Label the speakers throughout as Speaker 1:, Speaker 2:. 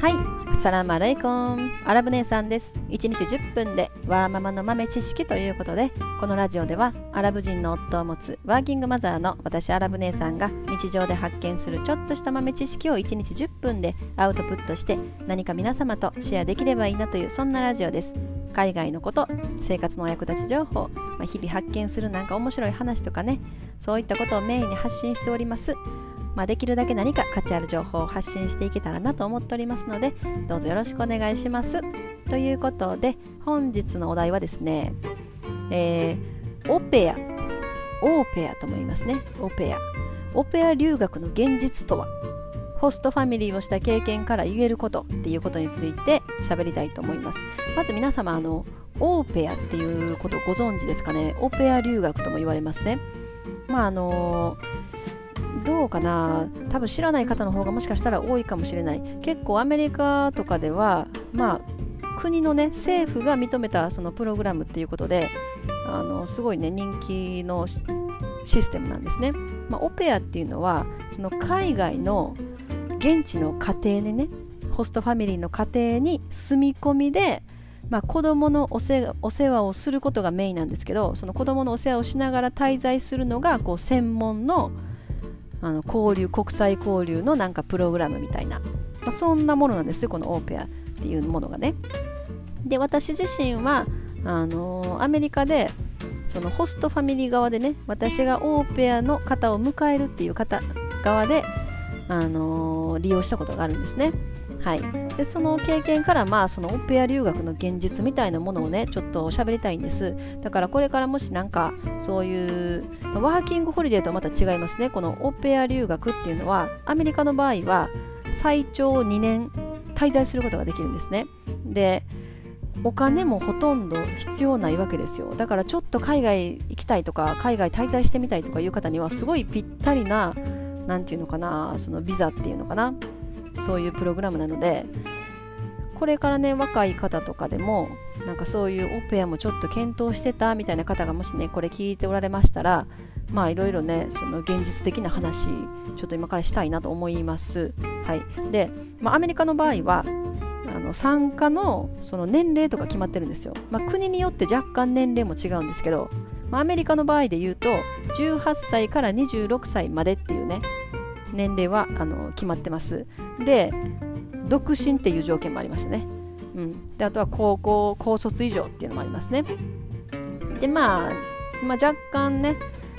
Speaker 1: はい、サラマレイコン。アラブ姉さんです。1日10分でワーママの豆知識ということで、このラジオではアラブ人の夫を持つワーキングマザーの私アラブ姉さんが日常で発見するちょっとした豆知識を1日10分でアウトプットして何か皆様とシェアできればいいなというそんなラジオです。海外のこと、生活のお役立ち情報、まあ、日々発見するなんか面白い話とかね、そういったことをメインに発信しております。まあ、できるだけ何か価値ある情報を発信していけたらなと思っておりますのでどうぞよろしくお願いします。ということで本日のお題はですね、えーオペア。オペアとも言いますね。オペア。オペア留学の現実とは？ホストファミリーをした経験から言えることっていうことについて喋りたいと思います。まず皆様あのオーペアっていうことをご存知ですかね？オペア留学とも言われますね。まああのどうかな。多分知らない方の方がもしかしたら多いかもしれない。結構アメリカとかではまあ国のね政府が認めたそのプログラムっていうことであのすごいね人気のシステムなんですね、まあ、オペアっていうのはその海外の現地の家庭にねホストファミリーの家庭に住み込みでまあ、子供のお世お世話をすることがメインなんですけどその子供のお世話をしながら滞在するのがこう専門のあの交流国際交流のなんかプログラムみたいな、まあ、そんなものなんですよこのオーペアっていうものがね。で私自身はあのアメリカでそのホストファミリー側でね私がオーペアの方を迎えるっていう方側であの利用したことがあるんですね。はい、でその経験から、まあ、そのオペア留学の現実みたいなものをねちょっと喋りたいんです。だからこれからもしなんかそういうワーキングホリデーとはまた違いますね。このオペア留学っていうのはアメリカの場合は最長2年滞在することができるんですね。でお金もほとんど必要ないわけですよ。だからちょっと海外行きたいとか海外滞在してみたいとかいう方にはすごいぴったりな何て言うのかなそのビザっていうのかな。そういうプログラムなのでこれからね若い方とかでもなんかそういうオペアもちょっと検討してたみたいな方がもしねこれ聞いておられましたらまあいろいろねその現実的な話ちょっと今からしたいなと思います。はい。で、まあ、アメリカの場合はあの参加のその年齢とか決まってるんですよ、まあ、国によって若干年齢も違うんですけど、まあ、アメリカの場合で言うと18歳から26歳までっていうね年齢はあの決まってます。で独身っていう条件もありますね、うん、であとは高校高卒以上っていうのもありますね。で、まあ、まあ若干ね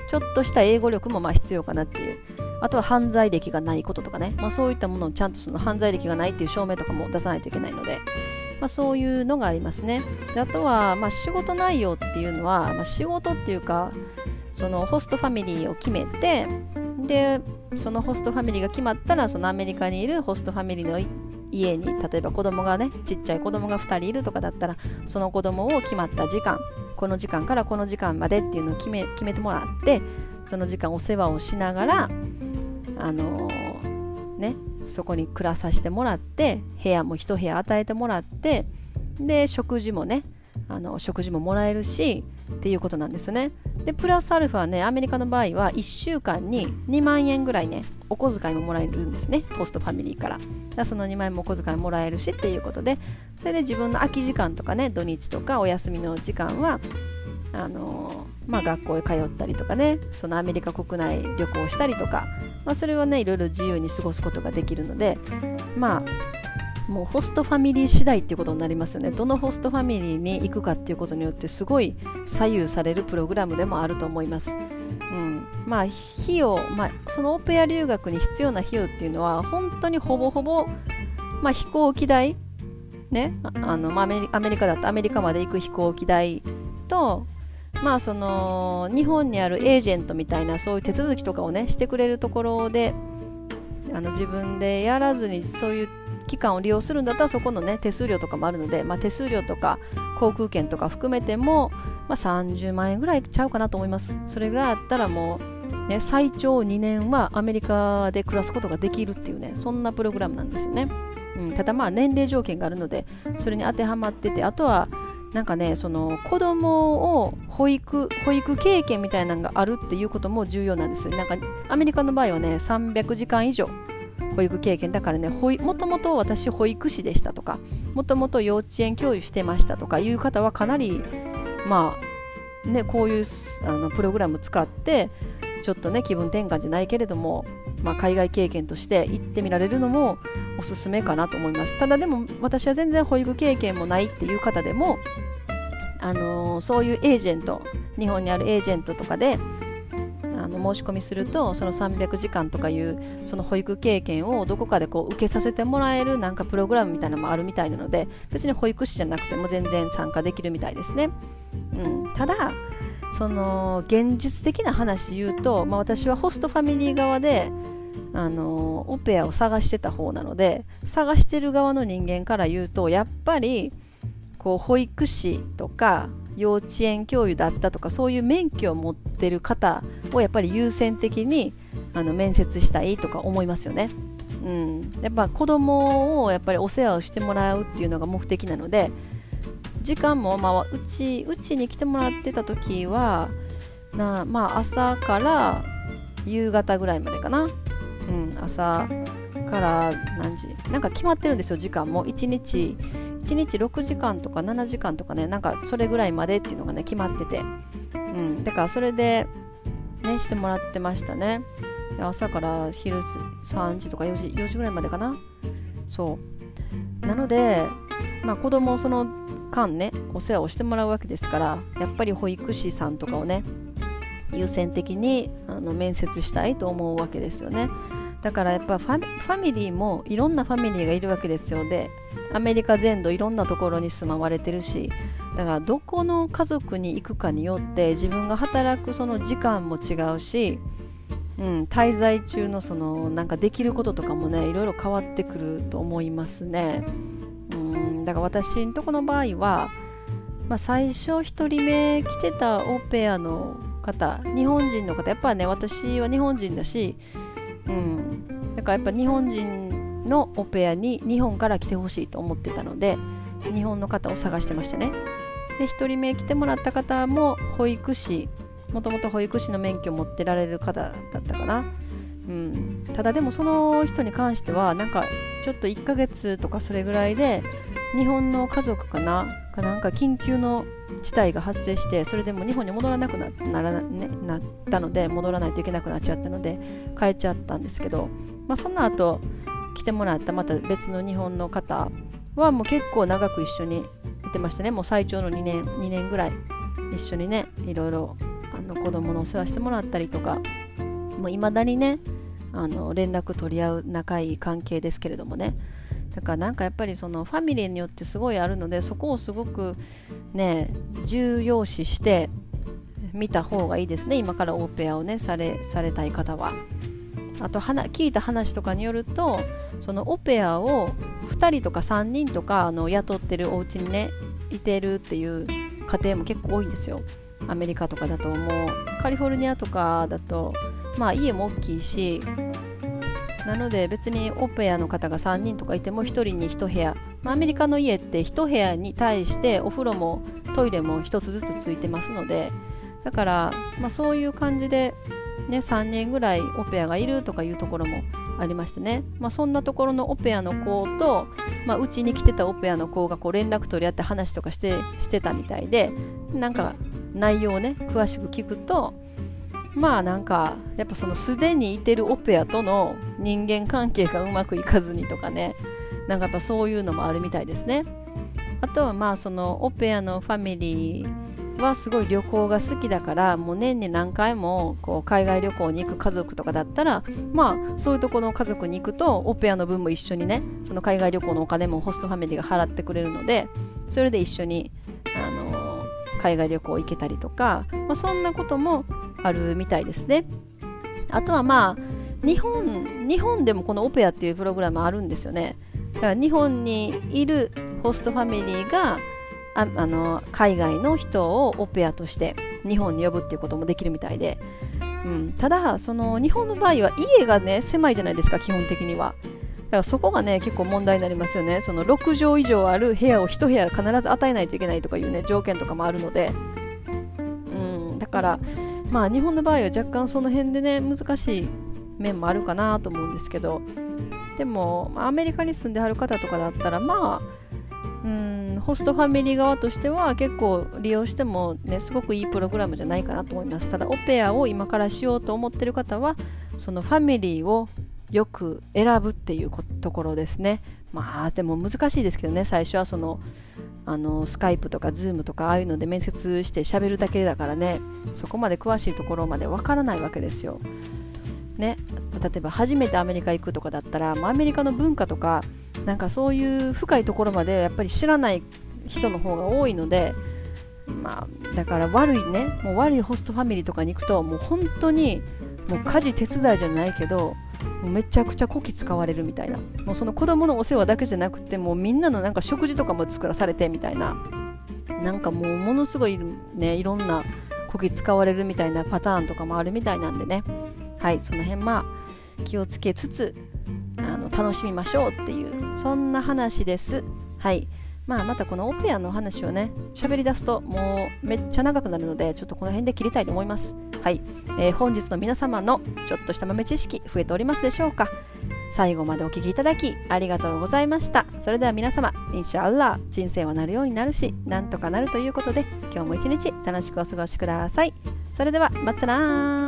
Speaker 1: ちょっとした英語力もまあ必要かなっていう。あとは犯罪歴がないこととかね、まあ、そういったものをちゃんとその犯罪歴がないっていう証明とかも出さないといけないので、まあ、そういうのがありますね。であとはまあ仕事内容っていうのは、まあ、仕事っていうかそのホストファミリーを決めてでそのホストファミリーが決まったらそのアメリカにいるホストファミリーの家に例えば子供がねちっちゃい子供が2人いるとかだったらその子供を決まった時間この時間からこの時間までっていうのを決め決めてもらってその時間お世話をしながらあのー、ねそこに暮らさせてもらって部屋も1部屋与えてもらってで食事もねあの食事ももらえるしっていうことなんですよね。でプラスアルファねアメリカの場合は1週間に2万円ぐらいねお小遣いももらえるんですねホストファミリーからその2万円もお小遣いもらえるしっていうことでそれで自分の空き時間とかね土日とかお休みの時間はあのー、まあ、学校へ通ったりとかねそのアメリカ国内旅行したりとか、まあ、それはねいろいろ自由に過ごすことができるのでまあもうホストファミリー次第っていうことになりますよねどのホストファミリーに行くかっていうことによってすごい左右されるプログラムでもあると思います。うん、まあ費用、まあ、そのオペア留学に必要な費用っていうのは本当にほぼほぼ、まあ、飛行機代ねあの、まあ、アメリカだとアメリカまで行く飛行機代とまあその日本にあるエージェントみたいなそういう手続きとかをねしてくれるところであの自分でやらずにそういう期間を利用するんだったらそこのね手数料とかもあるので、まあ、手数料とか航空券とか含めても、まあ、30万円ぐらいちゃうかなと思います。それぐらいあったらもう、ね、最長2年はアメリカで暮らすことができるっていうねそんなプログラムなんですよね、うん、ただまあ年齢条件があるのでそれに当てはまっててあとはなんかねその子供を保育保育経験みたいなのがあるっていうことも重要なんですなんかアメリカの場合はね300時間以上保育経験だからねもともと私保育士でしたとかもともと幼稚園教諭してましたとかいう方はかなりまあねこういうあのプログラム使ってちょっとね気分転換じゃないけれども、まあ、海外経験として行ってみられるのもおすすめかなと思います。ただでも私は全然保育経験もないっていう方でもあのー、そういうエージェント日本にあるエージェントとかでの申し込みするとその300時間とかいうその保育経験をどこかでこう受けさせてもらえるなんかプログラムみたいなのもあるみたいなので別に保育士じゃなくても全然参加できるみたいですね、うん、ただその現実的な話言うと、まあ、私はホストファミリー側であのオペアを探してた方なので探してる側の人間から言うとやっぱりこう保育士とか幼稚園教諭だったとかそういう免許を持ってる方をやっぱり優先的にあの面接したいとか思いますよね。うん、やっぱ子供をやっぱりお世話をしてもらうっていうのが目的なので時間も、まあ、うちうちに来てもらってた時はな、まあ、朝から夕方ぐらいまでかな、うん、朝から何時。なんか決まってるんですよ時間も。1日1日6時間とか7時間とかねなんかそれぐらいまでっていうのがね決まってて、うん、だからそれでねしてもらってましたね。朝から昼3時とか4時 ,4 時ぐらいまでかな。そう。なのでまあ子供をその間ねお世話をしてもらうわけですからやっぱり保育士さんとかをね優先的にあの面接したいと思うわけですよね。だからやっぱファミリーもいろんなファミリーがいるわけですよでアメリカ全土いろんなところに住まわれてるしだからどこの家族に行くかによって自分が働くその時間も違うし、うん、滞在中のそのなんかできることとかもねいろいろ変わってくると思いますね。うんだから私んとこの場合は、まあ、最初1人目来てたオペアの方日本人の方やっぱね私は日本人だしうん、だからやっぱ日本人のオペアに日本から来てほしいと思ってたので日本の方を探してましたね。で1人目来てもらった方も保育士もともと保育士の免許を持ってられる方だったかな、うん、ただでもその人に関してはなんかちょっと1ヶ月とかそれぐらいで日本の家族かななんか緊急の事態が発生してそれでも日本に戻らなくななら、ね、なったので戻らないといけなくなっちゃったので帰っちゃったんですけど、まあ、その後来てもらったまた別の日本の方はもう結構長く一緒にいてましたね。もう最長の2年2年ぐらい一緒にねいろいろあの子供のお世話してもらったりとかいまだにねあの連絡取り合う仲いい関係ですけれどもね。だからなんかやっぱりそのファミリーによってすごいあるのでそこをすごくね重要視して見た方がいいですね今からオーペアをねされされたい方は。あと聞いた話とかによるとそのオペアを2人とか3人とかあの雇ってるお家にねいてるっていう家庭も結構多いんですよ。アメリカとかだともうカリフォルニアとかだとまあ家も大きいしなので別にオペアの方が3人とかいても1人に1部屋、まあ、アメリカの家って1部屋に対してお風呂もトイレも1つずつついてますのでだから、まあ、そういう感じで、ね、3人ぐらいオペアがいるとかいうところもありましてね、まあ、そんなところのオペアの子とうち、に来てたオペアの子がこう連絡取り合って話とかしてしてたみたいでなんか内容をね詳しく聞くとまあなんかやっぱそのすでにいてるオペアとの人間関係がうまくいかずにとかね。なんかやっぱそういうのもあるみたいですね。あとはまあそのオペアのファミリーはすごい旅行が好きだからもう年に何回もこう海外旅行に行く家族とかだったらまあそういうとこの家族に行くとオペアの分も一緒にねその海外旅行のお金もホストファミリーが払ってくれるのでそれで一緒にあの海外旅行行けたりとか、まあ、そんなこともあるみたいですね。あとはまあ日本日本でもこのオペアっていうプログラムあるんですよね。だから日本にいるホストファミリーがああの海外の人をオペアとして日本に呼ぶっていうこともできるみたいで、うん、ただその日本の場合は家がね狭いじゃないですか基本的には。だからそこがね結構問題になりますよね。その6畳以上ある部屋を1部屋必ず与えないといけないとかいうね条件とかもあるので、うん、だからまあ日本の場合は若干その辺でね難しい面もあるかなと思うんですけどでもアメリカに住んではる方とかだったらまあうんホストファミリー側としては結構利用してもねすごくいいプログラムじゃないかなと思います。ただオペアを今からしようと思ってる方はそのファミリーをよく選ぶっていうところですね。まあでも難しいですけどね最初はそのあのスカイプとかズームとかああいうので面接して喋るだけだからねそこまで詳しいところまでわからないわけですよ。ね例えば初めてアメリカ行くとかだったら、まあ、アメリカの文化とかなんかそういう深いところまでやっぱり知らない人の方が多いので、まあ、だから悪いねもう悪いホストファミリーとかに行くともう本当にもう家事手伝いじゃないけどもうめちゃくちゃこき使われるみたいな。もうその子供のお世話だけじゃなくてもうみんなのなんか食事とかも作らされてみたいな。なんかもうものすごいねいろんなこき使われるみたいなパターンとかもあるみたいなんでね。はいその辺まあ気をつけつつあの楽しみましょうっていうそんな話です。はい。まあまたこのオペアの話をね喋り出すともうめっちゃ長くなるのでちょっとこの辺で切りたいと思います。はい、えー、本日の皆様のちょっとした豆知識増えておりますでしょうか？最後までお聴きいただきありがとうございました。それでは皆様インシャアラー人生はなるようになるしなんとかなるということで今日も一日楽しくお過ごしください。それではまたなー。